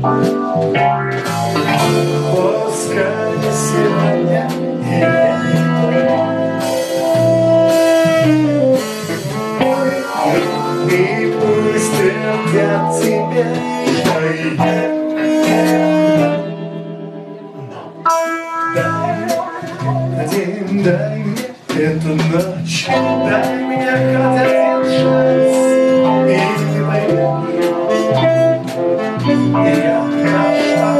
Пускай сегодня И пусть твердят тебе мои Дай, один, дай мне эту ночь Дай мне Yeah.